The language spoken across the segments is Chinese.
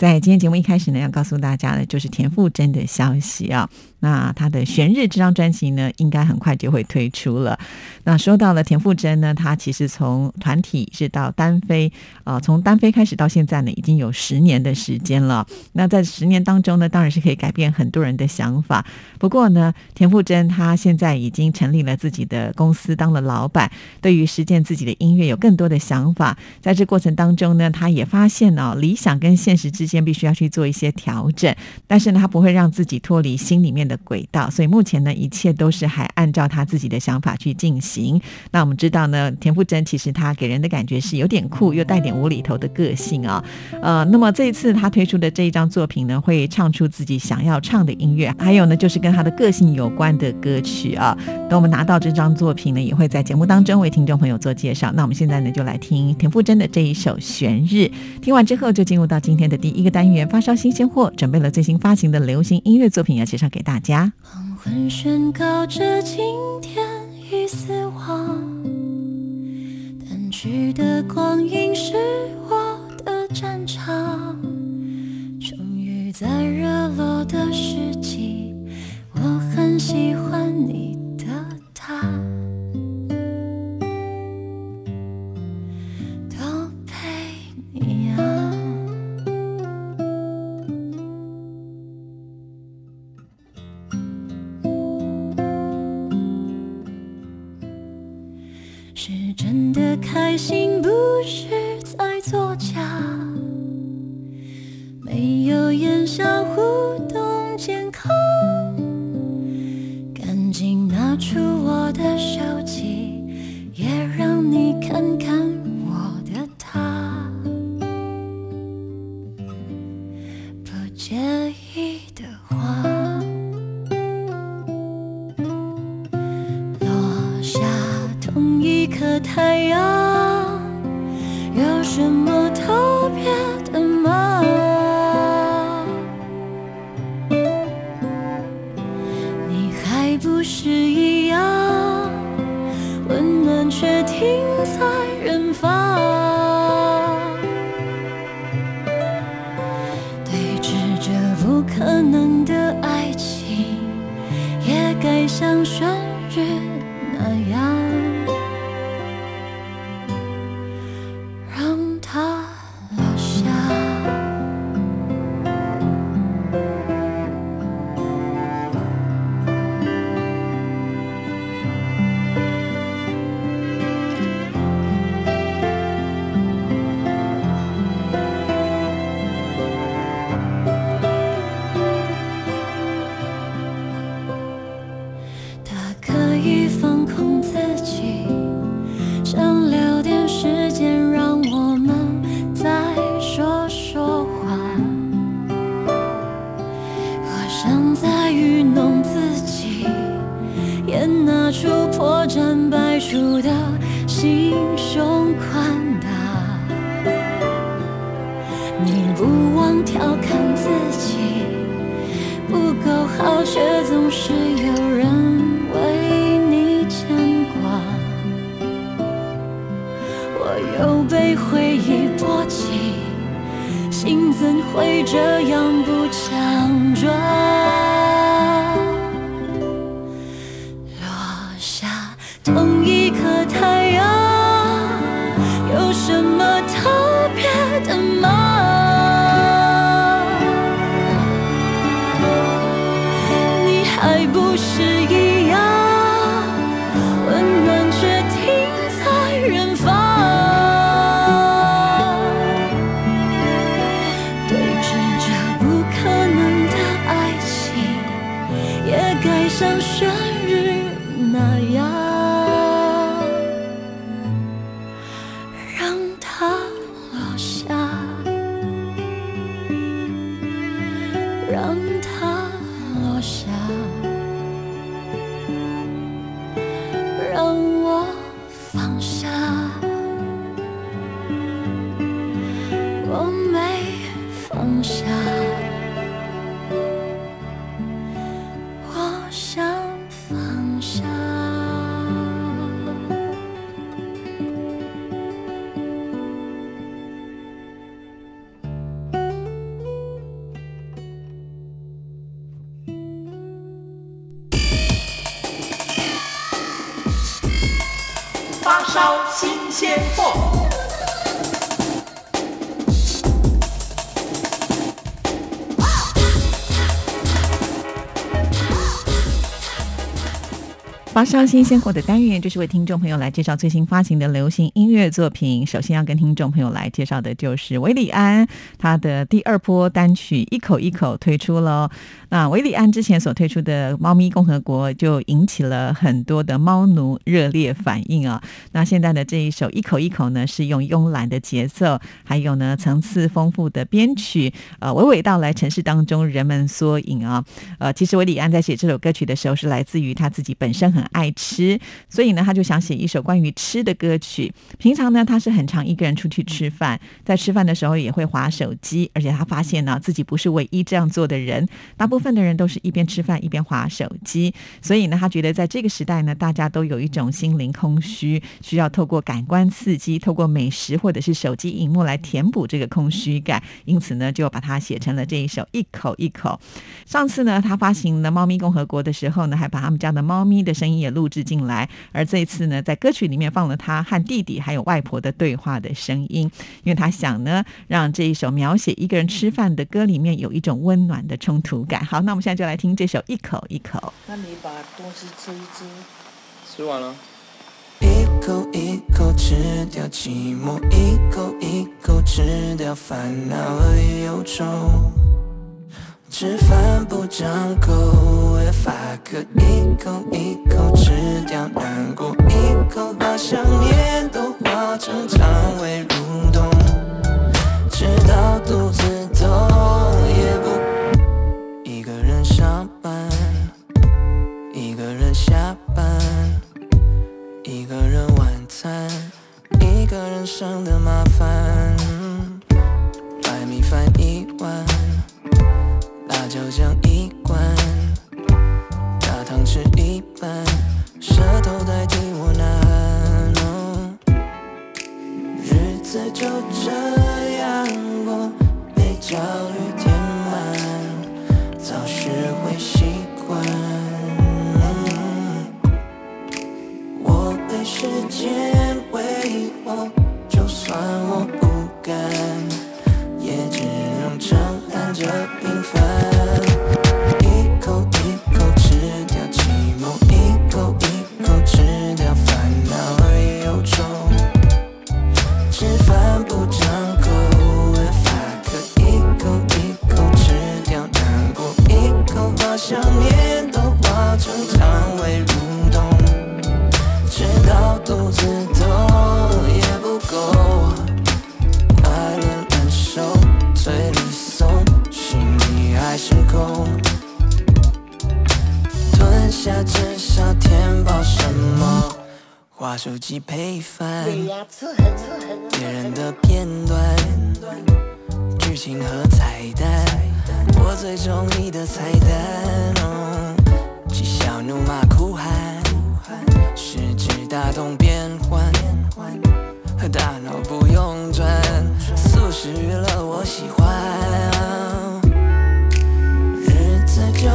在今天节目一开始呢，要告诉大家的就是田馥甄的消息啊。那他的《悬日》这张专辑呢，应该很快就会推出了。那说到了田馥甄呢，他其实从团体是到单飞，呃，从单飞开始到现在呢，已经有十年的时间了。那在十年当中呢，当然是可以改变很多人的想法。不过呢，田馥甄他现在已经成立了自己的公司，当了老板，对于实践自己的音乐有更多的想法。在这过程当中呢，他也发现哦，理想跟现实之间必须要去做一些调整，但是呢，他不会让自己脱离心里面的轨道。所以目前呢，一切都是还按照他自己的想法去进行。那我们知道呢，田馥甄其实他给人的感觉是有点酷，又带点无厘头的个性啊。呃，那么这一次他推出的这一张作品呢，会唱出自己想要唱的音乐，还有呢，就是跟他的个性有关的歌曲啊。等我们拿到这张作品呢，也会在节目当中为听众朋友做介绍。那我们现在呢，就来听田馥甄的这一首《悬日》。听完之后，就进入到今天的第一一个单元——发烧新鲜货，准备了最新发行的流行音乐作品，要介绍给大家。黄昏宣告着今天已死亡，淡去的光阴是我的战场。终于在热络的时机，我很喜欢你开心，不是在作假。没有言笑互动，健康。赶紧拿出我的手机，也让你看看我的他。不介意的胸宽大。你不忘调侃自己。不够好，却总是有人为你牵挂。我又被回忆波及，心怎会这样不发烧新鲜货。发烧新鲜货的单元，就是为听众朋友来介绍最新发行的流行音乐作品。首先要跟听众朋友来介绍的就是韦礼安，他的第二波单曲《一口一口》推出了。那韦礼安之前所推出的《猫咪共和国》就引起了很多的猫奴热烈反应啊。那现在的这一首《一口一口》呢，是用慵懒的节奏，还有呢层次丰富的编曲，呃，娓娓道来城市当中人们缩影啊。呃，其实韦礼安在写这首歌曲的时候，是来自于他自己本身很爱吃，所以呢，他就想写一首关于吃的歌曲。平常呢，他是很常一个人出去吃饭，在吃饭的时候也会划手机，而且他发现呢，自己不是唯一这样做的人，大部分的人都是一边吃饭一边划手机。所以呢，他觉得在这个时代呢，大家都有一种心灵空虚，需要透过感官刺激，透过美食或者是手机荧幕来填补这个空虚感。因此呢，就把它写成了这一首《一口一口》。上次呢，他发行了《猫咪共和国》的时候呢，还把他们家的猫咪的声音也录制进来。而这一次呢，在歌曲里面放了他和弟弟还有外婆的对话的声音，因为他想呢，让这一首描写一个人吃饭的歌里面有一种温暖的冲突感。好，那我们现在就来听这首《一口一口》。那你把东西吃一吃。吃完了。一口一口吃掉寂寞，一口一口吃掉烦恼和忧愁。吃饭不张口，If I could 一口一口吃掉难过，一口把想念都化成肠胃蠕动，直到肚子痛也不一个人上班，一个人下班。一个人晚餐，一个人省的麻烦。白米饭一碗，辣椒酱日子就这样过，被焦虑填满，早学会习惯。我被时间挥霍，就算我不敢，也只能承担着手机配饭，别人的片段，剧情和彩蛋，我最中意的彩蛋。哦，嬉笑怒骂哭喊。十指大动变换，大脑不用转，速食娱乐我喜欢。日子就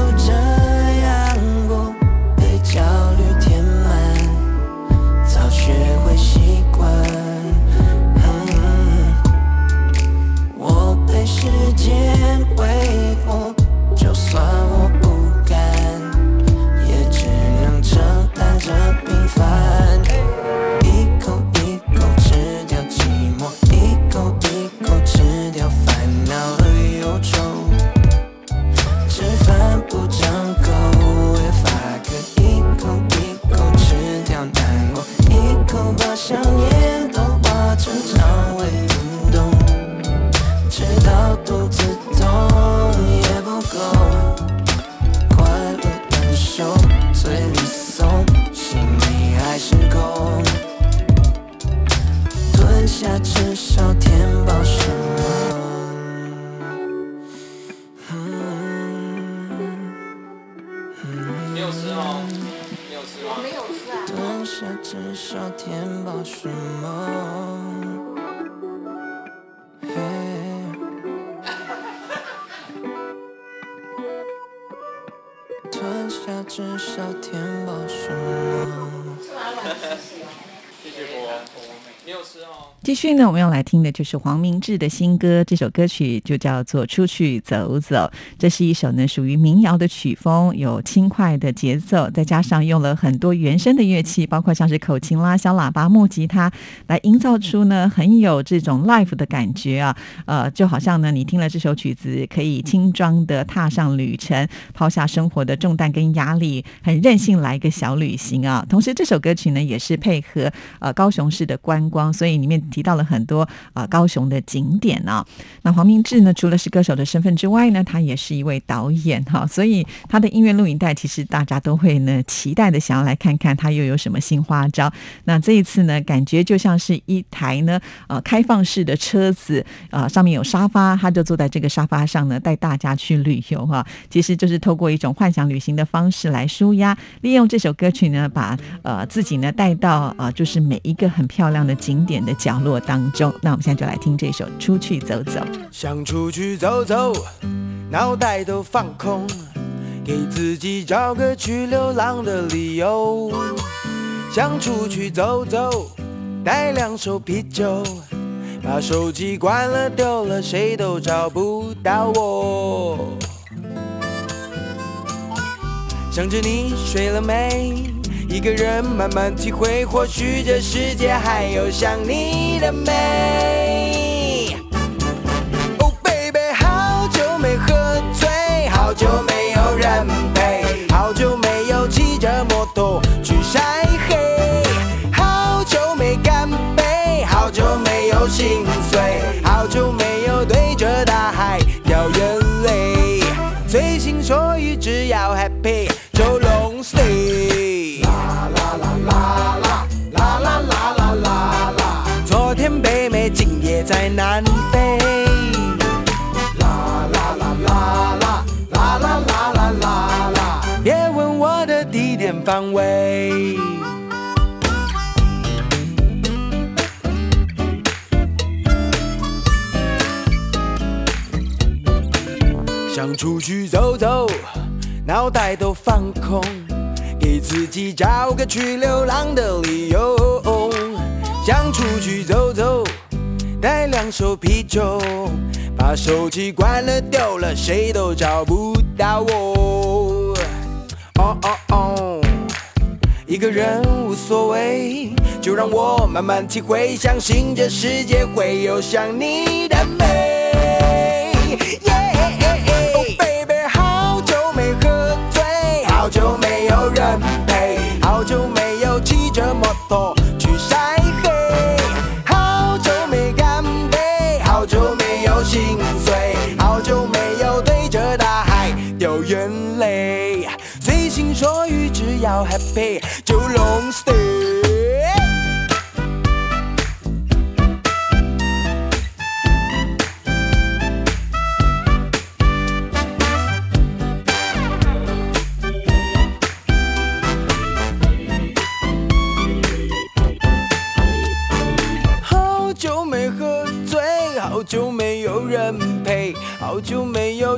续呢，我们要来听的就是黄明志的新歌，这首歌曲就叫做《出去走走》。这是一首呢属于民谣的曲风，有轻快的节奏，再加上用了很多原声的乐器，包括像是口琴啦、小喇叭、木吉他，来营造出呢很有这种 life 的感觉啊。呃，就好像呢你听了这首曲子，可以轻装的踏上旅程，抛下生活的重担跟压力，很任性来一个小旅行啊。同时，这首歌曲呢也是配合呃高雄市的观光，所以里面提到了很多啊、呃高雄的景点啊。那黄明志呢，除了是歌手的身份之外呢，他也是一位导演哈，所以他的音乐录影带其实大家都会呢期待的想要来看看他又有什么新花招。那这一次呢，感觉就像是一台呢呃开放式的车子，呃上面有沙发，他就坐在这个沙发上呢，带大家去旅游哈。其实就是透过一种幻想旅行的方式来舒压，利用这首歌曲呢，把呃自己呢带到呃就是每一个很漂亮的景点的角落当中。那我们现在就来听这首《出去走走》。想出去走走，脑袋都放空，给自己找个去流浪的理由。想出去走走，带两手啤酒，把手机关了丢了，谁都找不到我。想着你睡了没？一个人慢慢体会，或许这世界还有想你的美。Oh baby，好久没喝醉，好久没有人想出去走走，脑袋都放空，给自己找个去流浪的理由。想出去走走，带两手啤酒，把手机关了丢了，谁都找不到我。哦哦哦，一个人无所谓，就让我慢慢体会，相信这世界会有想你的美。好久没有人陪，好久没有骑着摩托去晒黑，好久没干杯，好久没有心碎，好久没有对着大海掉眼泪。随心所欲，只要 happy 就 long stay。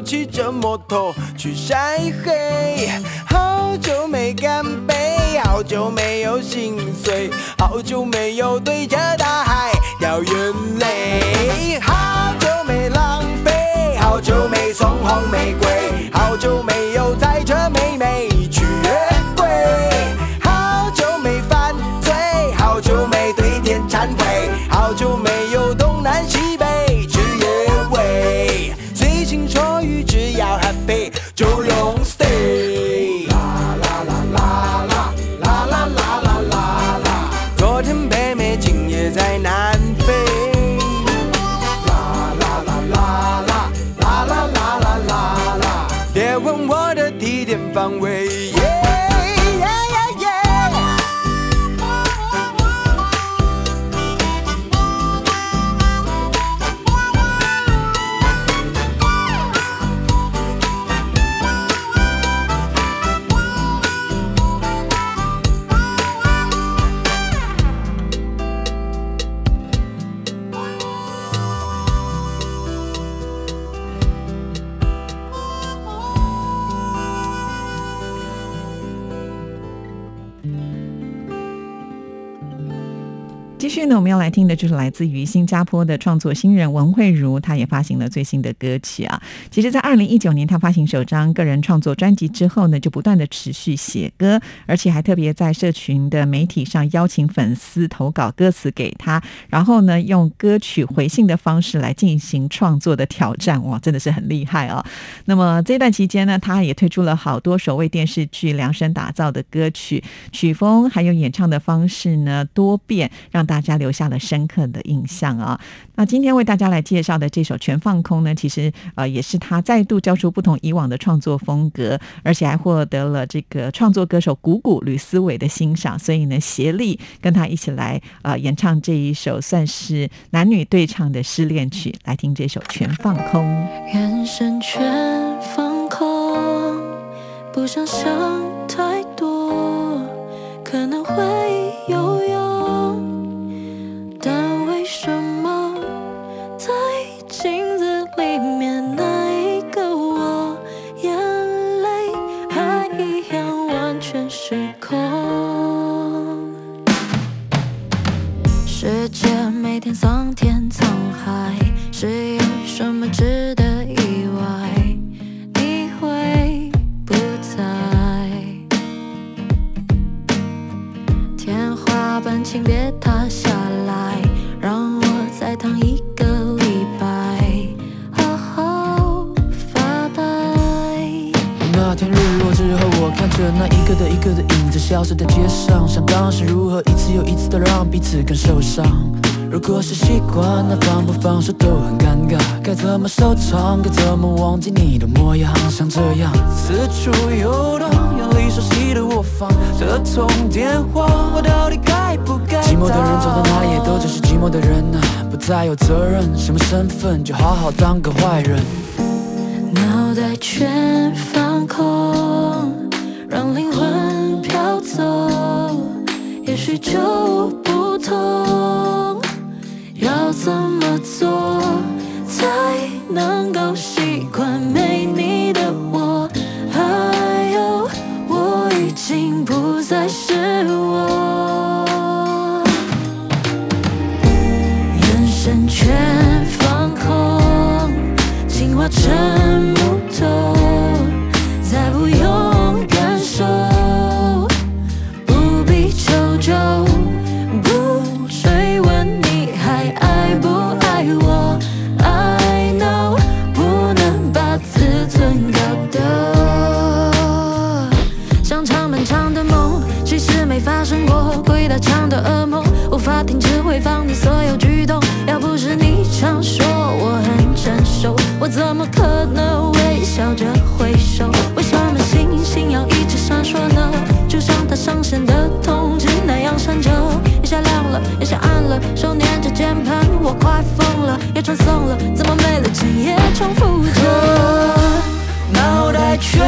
骑着摩托去晒黑，好久没干杯，好久没有心碎，好久没有对着大海掉眼泪，好久没浪费，好久没送红玫瑰，好久没要来听的就是来自于新加坡的创作新人文慧茹，她也发行了最新的歌曲啊。其实，在二零一九年，她发行首张个人创作专辑之后呢，就不断的持续写歌，而且还特别在社群的媒体上邀请粉丝投稿歌词给她，然后呢，用歌曲回信的方式来进行创作的挑战，哇，真的是很厉害啊！那么这段期间呢，她也推出了好多首为电视剧量身打造的歌曲，曲风还有演唱的方式呢多变，让大家留下了深刻的印象啊！那今天为大家来介绍的这首《全放空》呢，其实呃也是他再度交出不同以往的创作风格，而且还获得了这个创作歌手谷谷吕思伟的欣赏，所以呢，协力跟他一起来呃演唱这一首算是男女对唱的失恋曲，来听这首《全放空》。人生全放空，不想想就好好当个坏人。脑袋全放空，让灵魂飘走，也许就不同。要怎么做才能够也传送了，怎么没了今夜重复着？脑袋全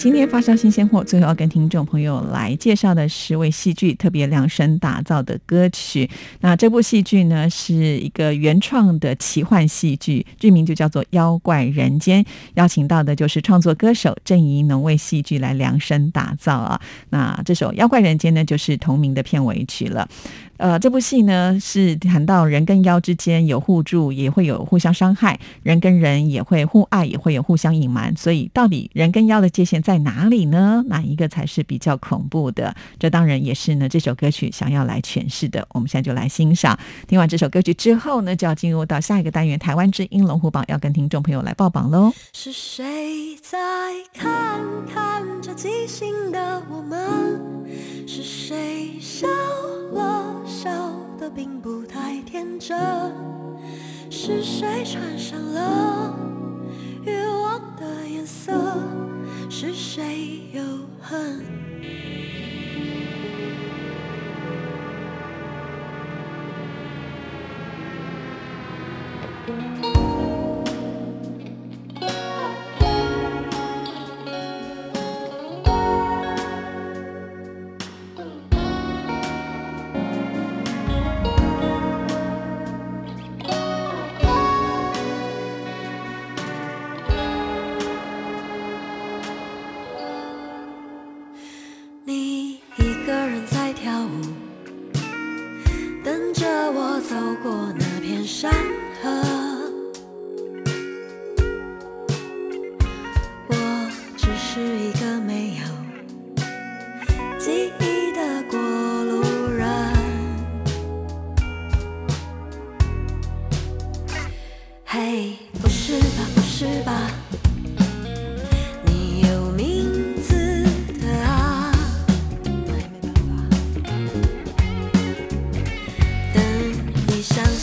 今天发烧新鲜货，最后要跟听众朋友来介绍的是为戏剧特别量身打造的歌曲。那这部戏剧呢，是一个原创的奇幻戏剧，剧名就叫做《妖怪人间》。邀请到的就是创作歌手郑怡农为戏剧来量身打造啊。那这首《妖怪人间》呢，就是同名的片尾曲了。呃，这部戏呢是谈到人跟妖之间有互助，也会有互相伤害；人跟人也会互爱，也会有互相隐瞒。所以，到底人跟妖的界限在哪里呢？哪一个才是比较恐怖的？这当然也是呢这首歌曲想要来诠释的。我们现在就来欣赏。听完这首歌曲之后呢，就要进入到下一个单元——台湾之音龙虎榜，要跟听众朋友来报榜喽。是谁在看看着即兴的我们？是谁笑了笑的并不太天真？是谁穿上了欲望的颜色？是谁又恨？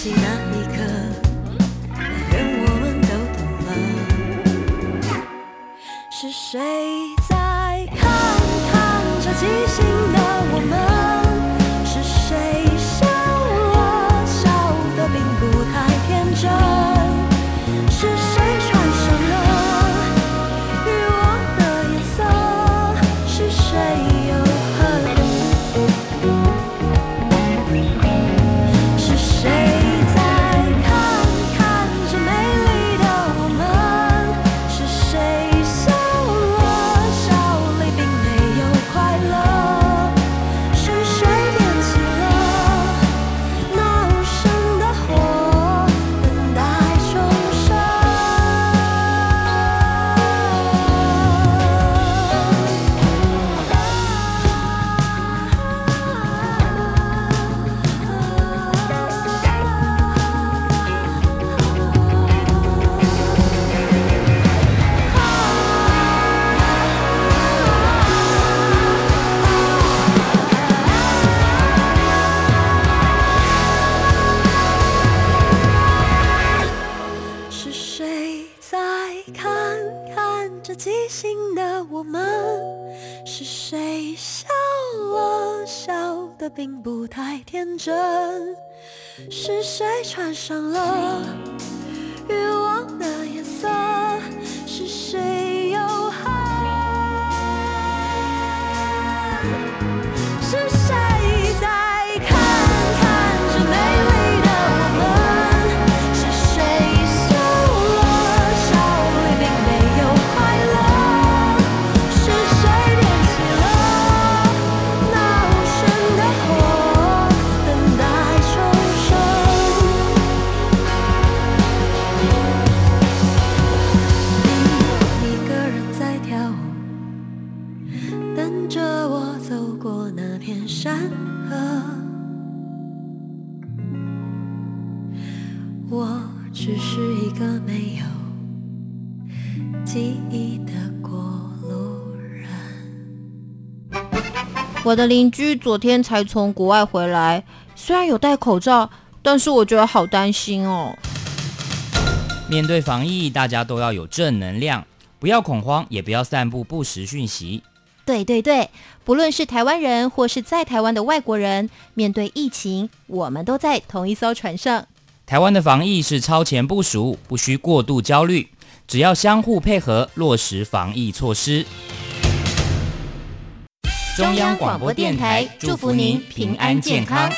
起那一刻，那人我们都懂了。是谁是谁笑了笑得并不太天真？是谁穿上了欲望的我的邻居昨天才从国外回来，虽然有戴口罩，但是我觉得好担心哦。面对防疫，大家都要有正能量，不要恐慌，也不要散布不实讯息。对对对，不论是台湾人或是在台湾的外国人，面对疫情，我们都在同一艘船上。台湾的防疫是超前部署，不需过度焦虑，只要相互配合，落实防疫措施。中央广播电台祝福您平安健康。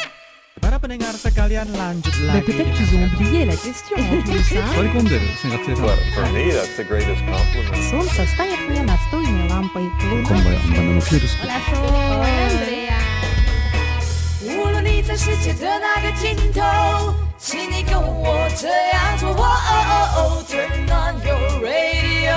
Para pendengar sekalian lanjut Mais lagi peut-être dengan qu'ils ont tema. oublié la question en plus. hein. Sorry kom dere, sen katse Well, for me, that's the greatest compliment. Солнце станет мне настольной лампой. Луна 今晩あんまのフィールス Hola, Sol. Hola, Andrea. 你在世界的那个尽头，请你跟我这样做。哦哦哦，Turn on your radio，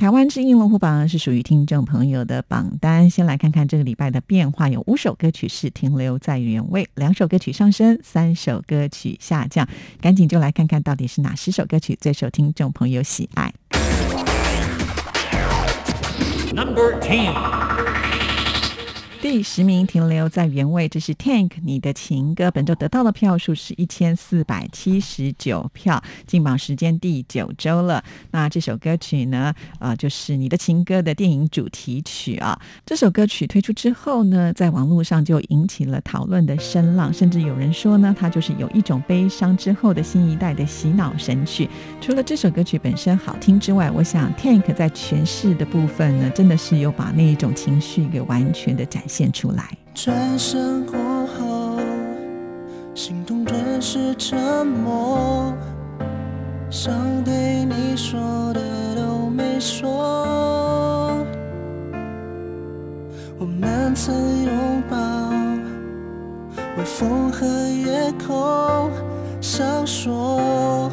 台湾之音龙虎榜是属于听众朋友的榜单。先来看看这个礼拜的变化，有五首歌曲是停留在原位，两首歌曲上升，三首歌曲下降。赶紧就来看看到底是哪十首歌曲最受听众朋友喜爱。Number Ten。第十名停留在原位，这是 Tank 你的情歌，本周得到的票数是一千四百七十九票，进榜时间第九周了。那这首歌曲呢，呃，就是你的情歌的电影主题曲啊。这首歌曲推出之后呢，在网络上就引起了讨论的声浪，甚至有人说呢，它就是有一种悲伤之后的新一代的洗脑神曲。除了这首歌曲本身好听之外，我想 Tank 在诠释的部分呢，真的是有把那一种情绪给完全的展现出来。转身过后，心动顿时沉默，想对你说的都没说。我们曾拥抱，微风和夜空，想说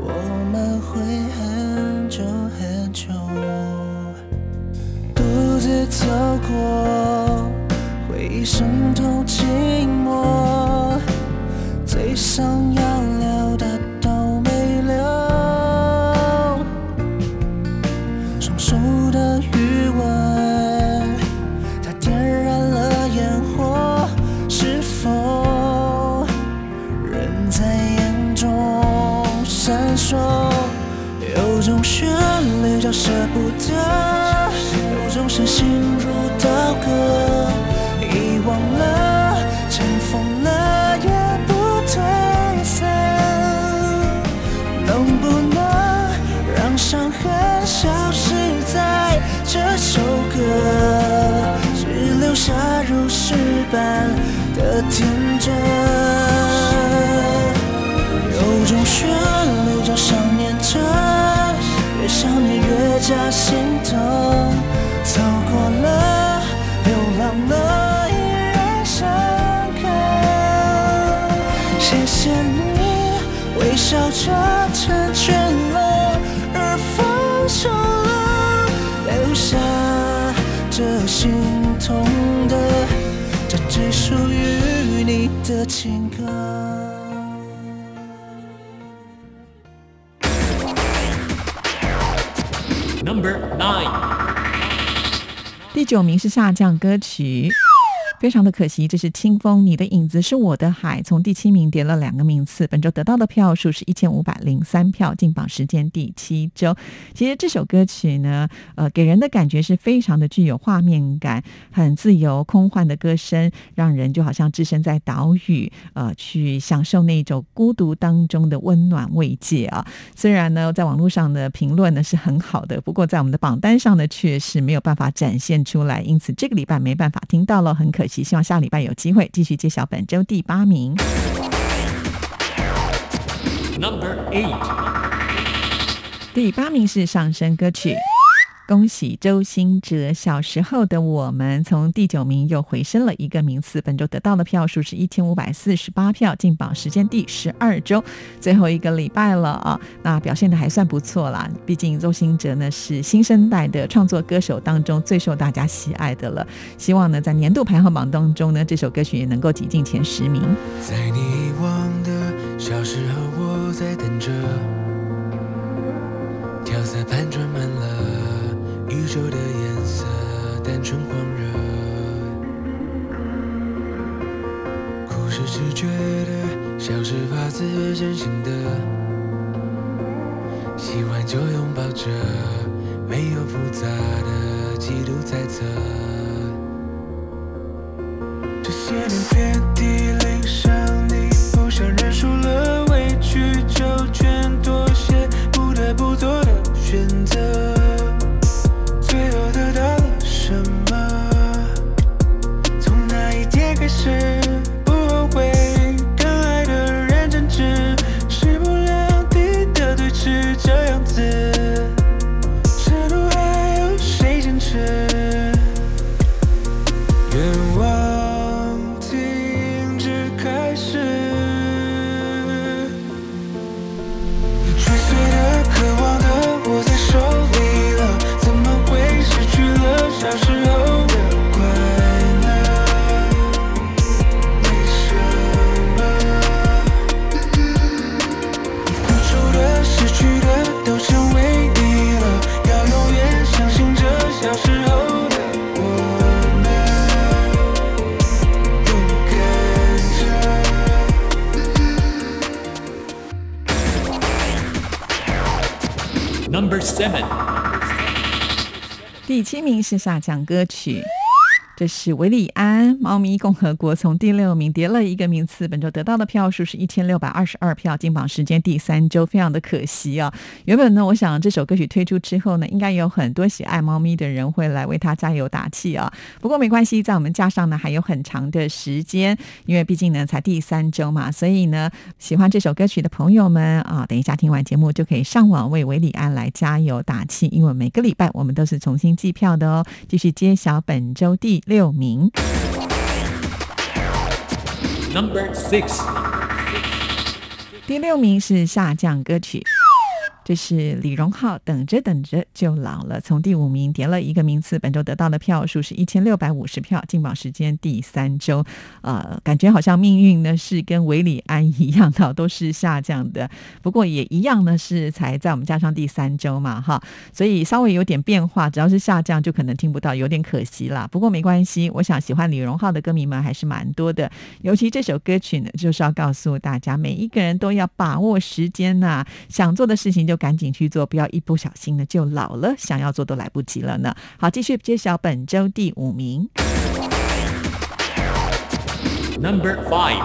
我们会自走过，回忆渗透寂寞，最想要聊是下降歌曲，非常的可惜，这是清风，你的影子是我的海，从第七名跌了两个名次，本周得到的票数是一千五百零三票，进榜时间第七周。其实这首歌曲呢，呃，给人的感觉是非常的具有画面感，很自由空幻的歌声，让人就好像置身在岛屿，呃，去享受那种孤独当中的温暖慰藉啊。虽然呢，在网络上的评论呢是很好的，不过在我们的榜单上呢却是没有办法展现出来，因此这个礼拜没办法听到了，很可惜。希望下礼拜有机会继续揭晓本周第八名。Number Eight。第八名是上升歌曲。恭喜周兴哲！小时候的我们从第九名又回升了一个名次，本周得到的票数是一千五百四十八票，进榜时间第十二周，最后一个礼拜了啊！那表现的还算不错啦，毕竟周兴哲呢是新生代的创作歌手当中最受大家喜爱的了。希望呢在年度排行榜当中呢，这首歌曲也能够挤进前十名。在你遗忘的小时候，我在等着，调色盘装满了。宇宙的颜色，单纯狂热，哭声是直觉的，像是发自真心的，喜欢就拥抱着，没有复杂的嫉妒猜测。这些年变接下来讲歌曲。这是维里安《猫咪共和国》从第六名跌了一个名次，本周得到的票数是一千六百二十二票，进榜时间第三周，非常的可惜啊。原本呢，我想这首歌曲推出之后呢，应该有很多喜爱猫咪的人会来为它加油打气啊。不过没关系，在我们架上呢还有很长的时间，因为毕竟呢才第三周嘛，所以呢喜欢这首歌曲的朋友们啊，等一下听完节目就可以上网为维里安来加油打气，因为每个礼拜我们都是重新计票的哦。继续揭晓本周第六名。Number six，第六名是下降歌曲，这是李荣浩《等着等着就老了》，从第五名跌了一个名次，本周得到的票数是一千六百五十票，进榜时间第三周。呃，感觉好像命运呢是跟韦礼安一样的，都是下降的。不过也一样呢，是才在我们加上第三周嘛，哈，所以稍微有点变化。只要是下降，就可能听不到，有点可惜啦。不过没关系，我想喜欢李荣浩的歌迷们还是蛮多的。尤其这首歌曲呢，就是要告诉大家，每一个人都要把握时间呐、想做的事情就赶紧去做，不要一不小心呢就老了，想要做都来不及了呢。好，继续揭晓本周第五名。Number five，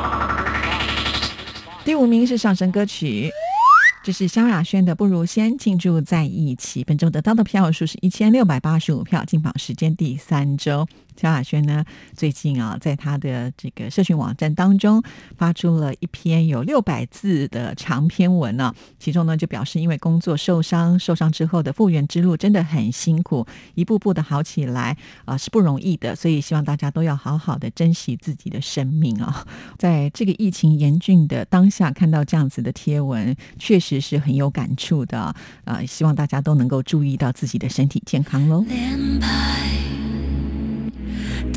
第五名是上升歌曲，这是萧亚轩的《不如先庆祝在一起》，本周得到的票数是一千六百八十五票，进榜时间第三周。萧亚轩呢，最近啊，在他的这个社群网站当中发出了一篇有六百字的长篇文呢、其中呢就表示，因为工作受伤，受伤之后的复原之路真的很辛苦，一步步的好起来啊、是不容易的，所以希望大家都要好好的珍惜自己的生命啊。在这个疫情严峻的当下，看到这样子的贴文，确实是很有感触的啊、呃希望大家都能够注意到自己的身体健康喽。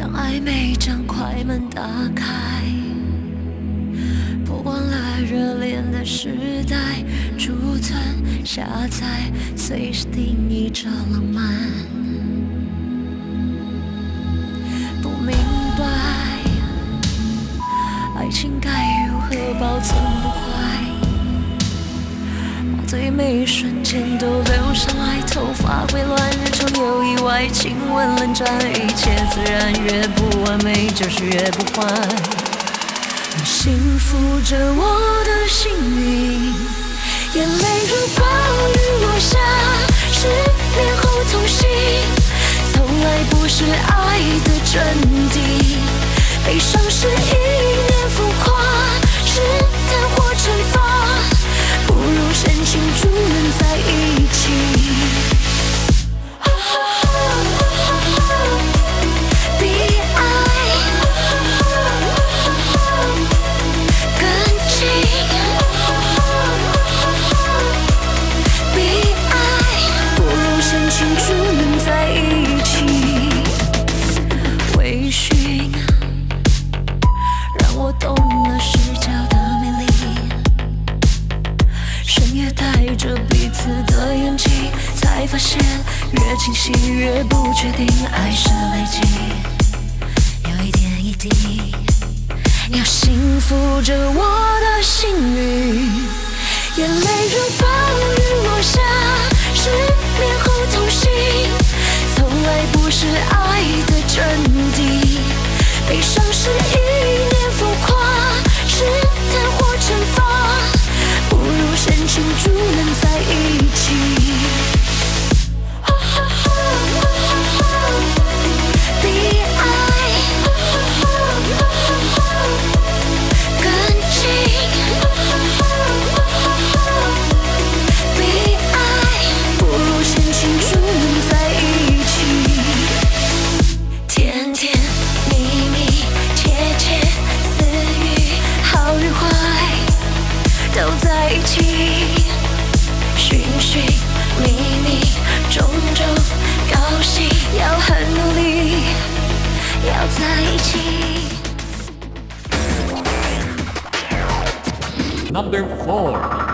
当暧昧将快门打开，不管了热恋的时代，储存下载，随时定义着浪漫。不明白，爱情该如何保存不坏。把最美瞬间都留下来，头发会乱，日常有意外，亲吻冷战，一切自然，越不完美就是越不坏。你幸福着我的幸运，眼泪如暴雨落下，失恋后痛醒，从来不是爱的真谛。悲伤是一念浮夸，是贪或惩罚，如深情祝能在一起。under four.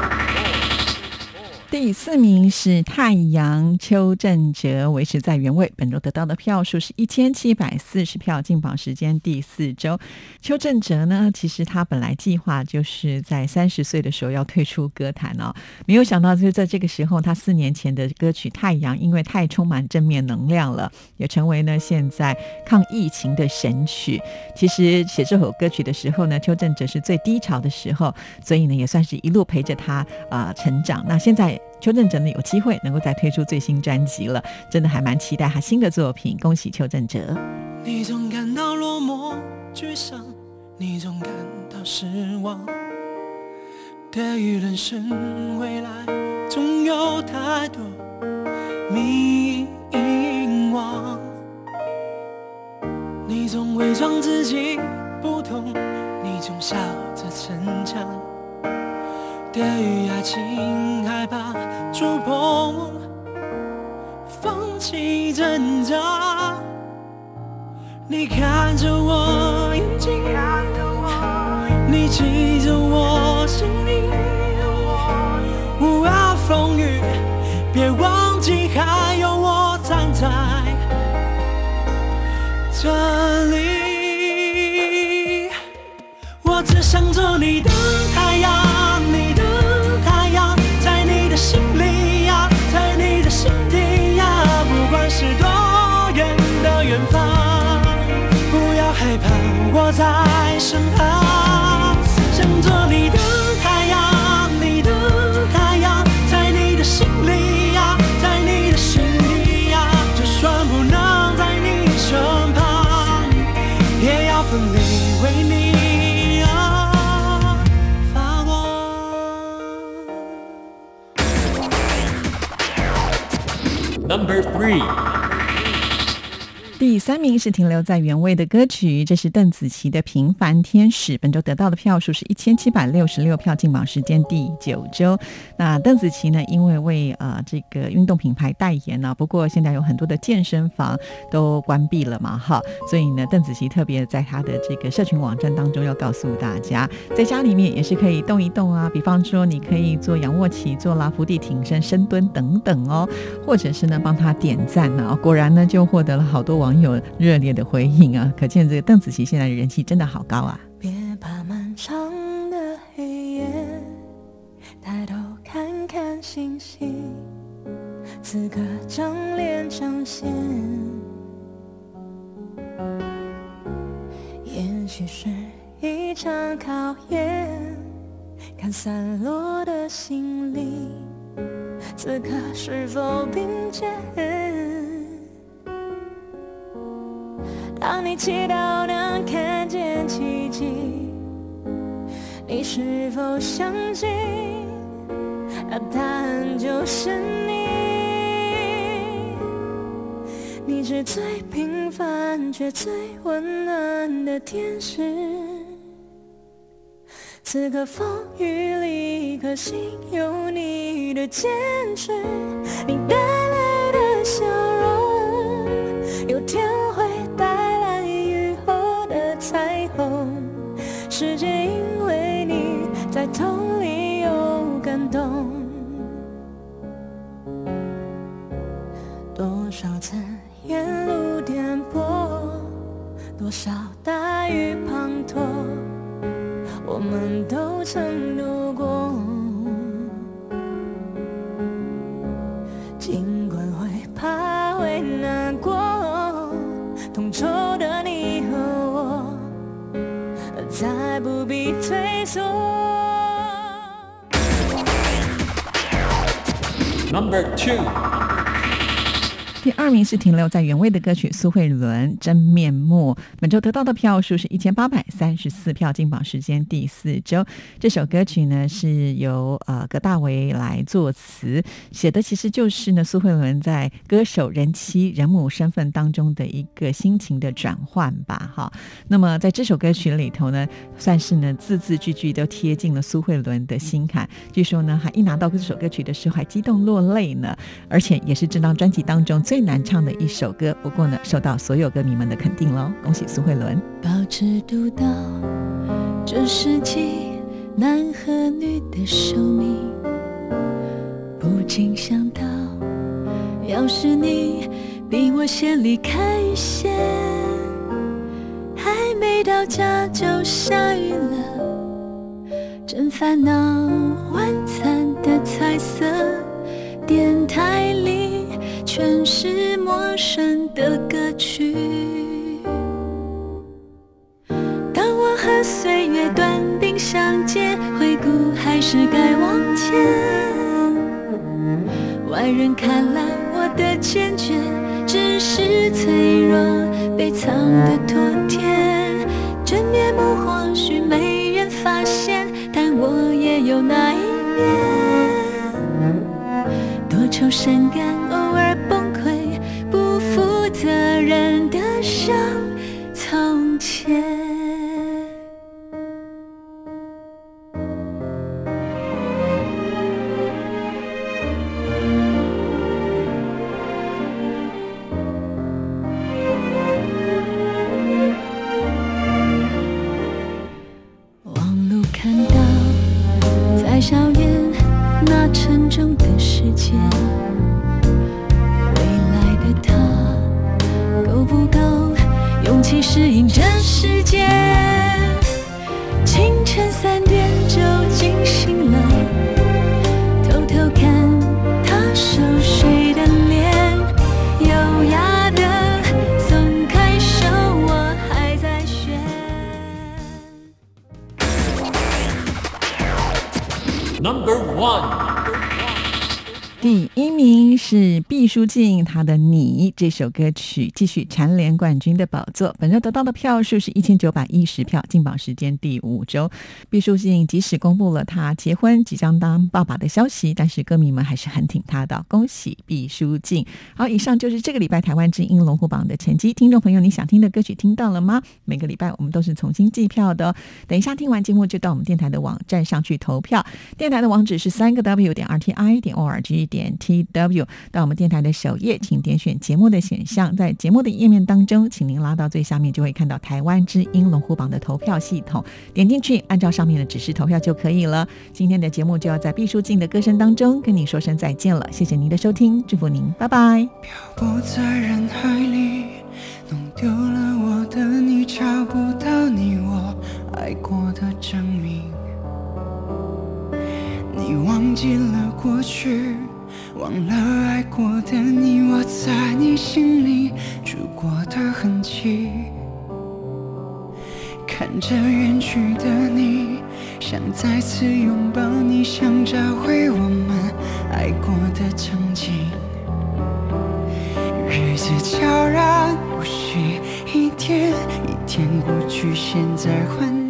第四名是太阳邱正哲，维持在原位。本周得到的票数是一千七百四十票，进榜时间第四周。邱正哲呢，其实他本来计划就是在三十岁的时候要退出歌坛哦，没有想到就在这个时候，他四年前的歌曲《太阳》因为太充满正面能量了，也成为呢现在抗疫情的神曲。其实写这首歌曲的时候呢，邱正哲是最低潮的时候，所以呢也算是一路陪着他啊、成长。那现在。邱正哲呢有机会能够再推出最新专辑了，真的还蛮期待他新的作品。恭喜邱正哲！你总感到落寞、沮丧，你总感到失望。对于人生未来，总有太多迷惘。你总伪装自己不懂，你总笑着逞强。对于爱情害怕触碰，放弃挣扎。你看着我眼睛，你记着我。在身旁，想做你的太阳，你的太阳，在你的心里呀，在你的心底呀，就算不能在你身旁，也要奋力为你啊发光。Number three，第三名是停留在原位的歌曲，这是邓紫棋的《平凡天使》，本周得到的票数是一千七百六十六票，进榜时间第九周。那邓紫棋呢，因为为呃这个运动品牌代言呢、不过现在有很多的健身房都关闭了嘛，哈，所以呢，邓紫棋特别在她的这个社群网站当中要告诉大家，在家里面也是可以动一动啊，比方说你可以做仰卧起坐啦、伏地挺身、深蹲等等哦，或者是呢帮她点赞呢、果然呢就获得了好多网友有热烈的回应啊，可见这个邓紫棋现在的人气真的好高啊。别怕漫长的黑夜，抬头看看星星，此刻正脸彰显。也许是一场考验，看散落的心灵，此刻是否并肩？当你祈祷能看见奇迹，你是否相信？那答案就是你。你是最平凡却最温暖的天使。此刻风雨里，一颗心有你的坚持，你带来的笑容，有天多少大雨滂沱。我们都曾度过。尽管会怕会难过，同舟的你和我，再不必退缩。Number two，第二名是停留在原位的歌曲苏慧伦《真面目》，本周得到的票数是一千八百三十四票，进榜时间第四周。这首歌曲呢是由呃葛大为来作词，写的其实就是呢苏慧伦在歌手、人妻、人母身份当中的一个心情的转换吧。哈，那么在这首歌曲里头呢，算是呢字字句句都贴近了苏慧伦的心坎。据说呢，还一拿到这首歌曲的时候还激动落泪呢，而且也是这张专辑当中最最难唱的一首歌。不过呢，受到所有歌迷们的肯定喽，恭喜苏慧伦。保持独到这世纪男和女的寿命，不禁想到，要是你比我先离开线，还没到家就下雨了，真烦恼。晚餐的彩色电台里全是陌生的歌曲。当我和岁月短兵相接，回顾还是该往前。外人看来我的坚决，只是脆弱被藏的妥帖。真面目或许没人发现，但我也有那多愁善感，偶尔书尽他的《你》这首歌曲，继续蝉联冠军的宝座。本周得到的票数是一千九百一十票，进榜时间第五周。毕书尽即使公布了他结婚即将当爸爸的消息，但是歌迷们还是很挺他的，恭喜毕书尽。好，以上就是这个礼拜台湾之音龙虎榜的成绩。听众朋友，你想听的歌曲听到了吗？每个礼拜我们都是重新计票的、等一下听完节目就到我们电台的网站上去投票。电台的网址是三个 w 点 r t i 点 o r g 点 t w。到我们电台的首页，请点选节目的选项，在节目的页面当中，请您拉到最下面，就会看到台湾之音龙虎榜的投票系统，点进去，按照上面的指示投票就可以了。今天的节目就要在毕书尽的歌声当中跟你说声再见了，谢谢您的收听，祝福您，拜拜。不在人海里，弄丢了我的你，找不到你我爱过的证明。你忘记了过去，忘了爱过的你，我在你心里住过的痕迹。看着远去的你，想再次拥抱你，想找回我们爱过的曾经。日子悄然无息，一天一天过去，现在换